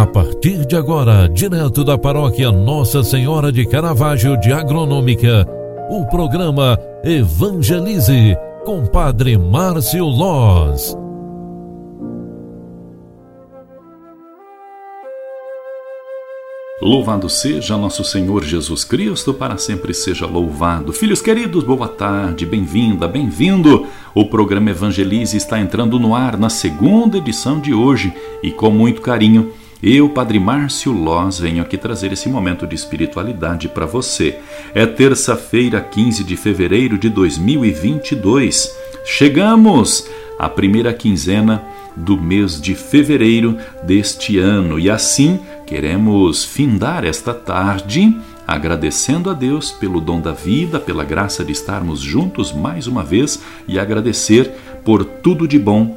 A partir de agora, direto da paróquia Nossa Senhora de Caravaggio de Agronômica, o programa Evangelize com Padre Márcio Loz. Louvado seja nosso Senhor Jesus Cristo, para sempre seja louvado. Filhos queridos, boa tarde, bem-vinda, bem-vindo. O programa Evangelize está entrando no ar na segunda edição de hoje e com muito carinho. Eu, Padre Márcio Loz, venho aqui trazer esse momento de espiritualidade para você. É terça-feira, 15 de fevereiro de 2022. Chegamos à primeira quinzena do mês de fevereiro deste ano e assim queremos findar esta tarde agradecendo a Deus pelo dom da vida, pela graça de estarmos juntos mais uma vez e agradecer por tudo de bom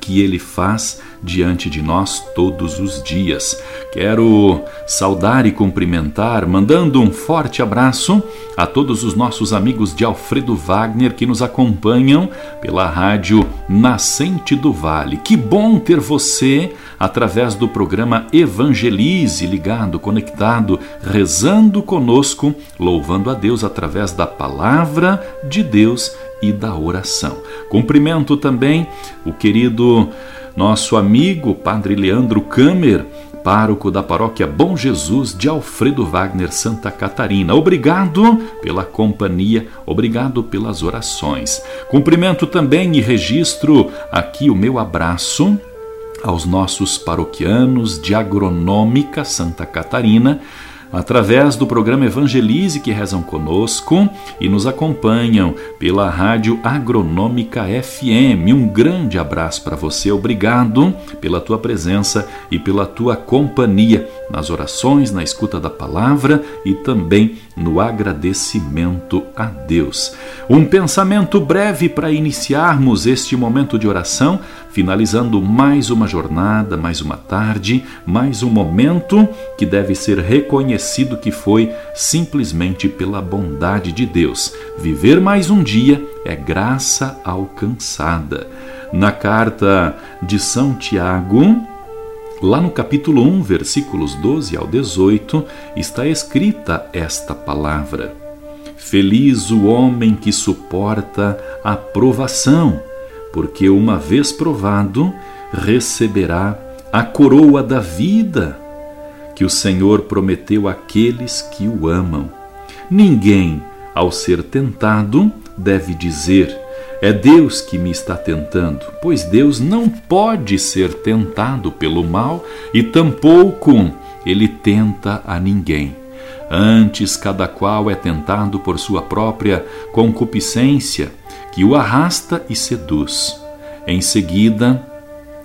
que Ele faz diante de nós todos os dias. Quero saudar e cumprimentar, mandando um forte abraço a todos os nossos amigos de Alfredo Wagner que nos acompanham pela rádio Nascente do Vale. Que bom ter você através do programa Evangelize, ligado, conectado, rezando conosco, louvando a Deus através da palavra de Deus e da oração. Cumprimento também o querido nosso amigo Padre Leandro Kamer, pároco da paróquia Bom Jesus de Alfredo Wagner, Santa Catarina. Obrigado pela companhia, obrigado pelas orações. Cumprimento também e registro aqui o meu abraço aos nossos paroquianos de Agronômica Santa Catarina através do programa Evangelize que rezam conosco e nos acompanham pela Rádio Agronômica FM. Um grande abraço para você, obrigado pela tua presença e pela tua companhia nas orações, na escuta da palavra e também no agradecimento a Deus. Um pensamento breve para iniciarmos este momento de oração, finalizando mais uma jornada, mais uma tarde, mais um momento que deve ser reconhecido que foi simplesmente pela bondade de Deus. Viver mais um dia é graça alcançada. Na carta de São Tiago, Lá no capítulo 1, versículos 12 ao 18, está escrita esta palavra: Feliz o homem que suporta a provação, porque uma vez provado, receberá a coroa da vida que o Senhor prometeu àqueles que o amam. Ninguém, ao ser tentado, deve dizer: é Deus que me está tentando, pois Deus não pode ser tentado pelo mal e tampouco ele tenta a ninguém. Antes, cada qual é tentado por sua própria concupiscência, que o arrasta e seduz. Em seguida,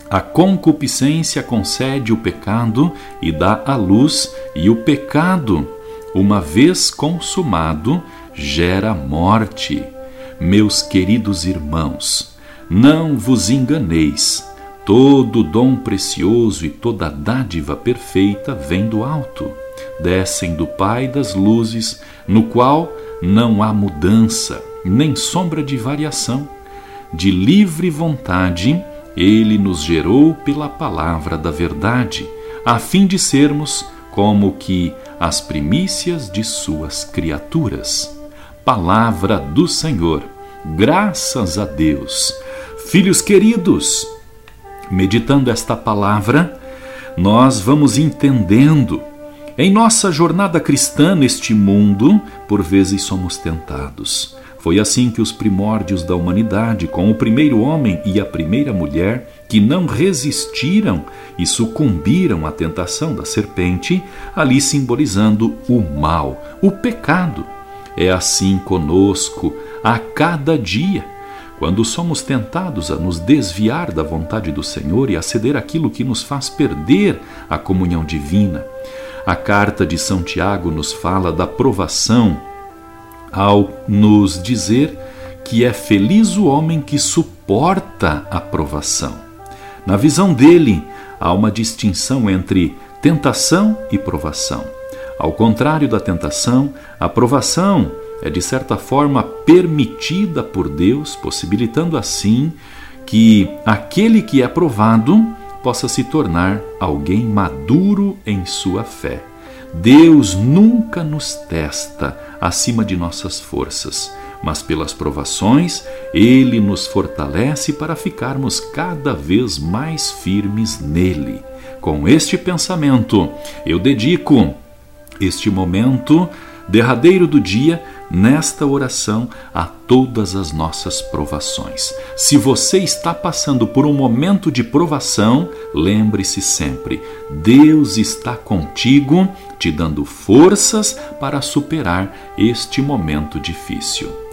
a concupiscência concede o pecado e dá a luz, e o pecado, uma vez consumado, gera morte. Meus queridos irmãos, não vos enganeis. Todo dom precioso e toda dádiva perfeita vem do alto, descem do Pai das luzes, no qual não há mudança, nem sombra de variação. De livre vontade, ele nos gerou pela palavra da verdade, a fim de sermos como que as primícias de suas criaturas. Palavra do Senhor. Graças a Deus. Filhos queridos, meditando esta palavra, nós vamos entendendo. Em nossa jornada cristã neste mundo, por vezes somos tentados. Foi assim que os primórdios da humanidade, com o primeiro homem e a primeira mulher, que não resistiram e sucumbiram à tentação da serpente, ali simbolizando o mal, o pecado, é assim conosco a cada dia, quando somos tentados a nos desviar da vontade do Senhor e a ceder aquilo que nos faz perder a comunhão divina. A carta de São Tiago nos fala da provação ao nos dizer que é feliz o homem que suporta a provação. Na visão dele, há uma distinção entre tentação e provação. Ao contrário da tentação, a provação é de certa forma permitida por Deus, possibilitando assim que aquele que é provado possa se tornar alguém maduro em sua fé. Deus nunca nos testa acima de nossas forças, mas pelas provações ele nos fortalece para ficarmos cada vez mais firmes nele. Com este pensamento, eu dedico este momento derradeiro do dia nesta oração a todas as nossas provações. Se você está passando por um momento de provação, lembre-se sempre: Deus está contigo, te dando forças para superar este momento difícil.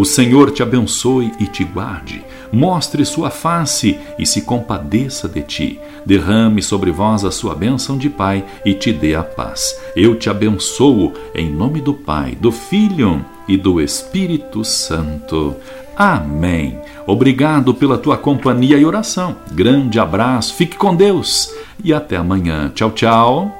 O Senhor te abençoe e te guarde, mostre sua face e se compadeça de ti, derrame sobre vós a sua bênção de Pai e te dê a paz. Eu te abençoo em nome do Pai, do Filho e do Espírito Santo. Amém. Obrigado pela tua companhia e oração. Grande abraço, fique com Deus e até amanhã. Tchau, tchau.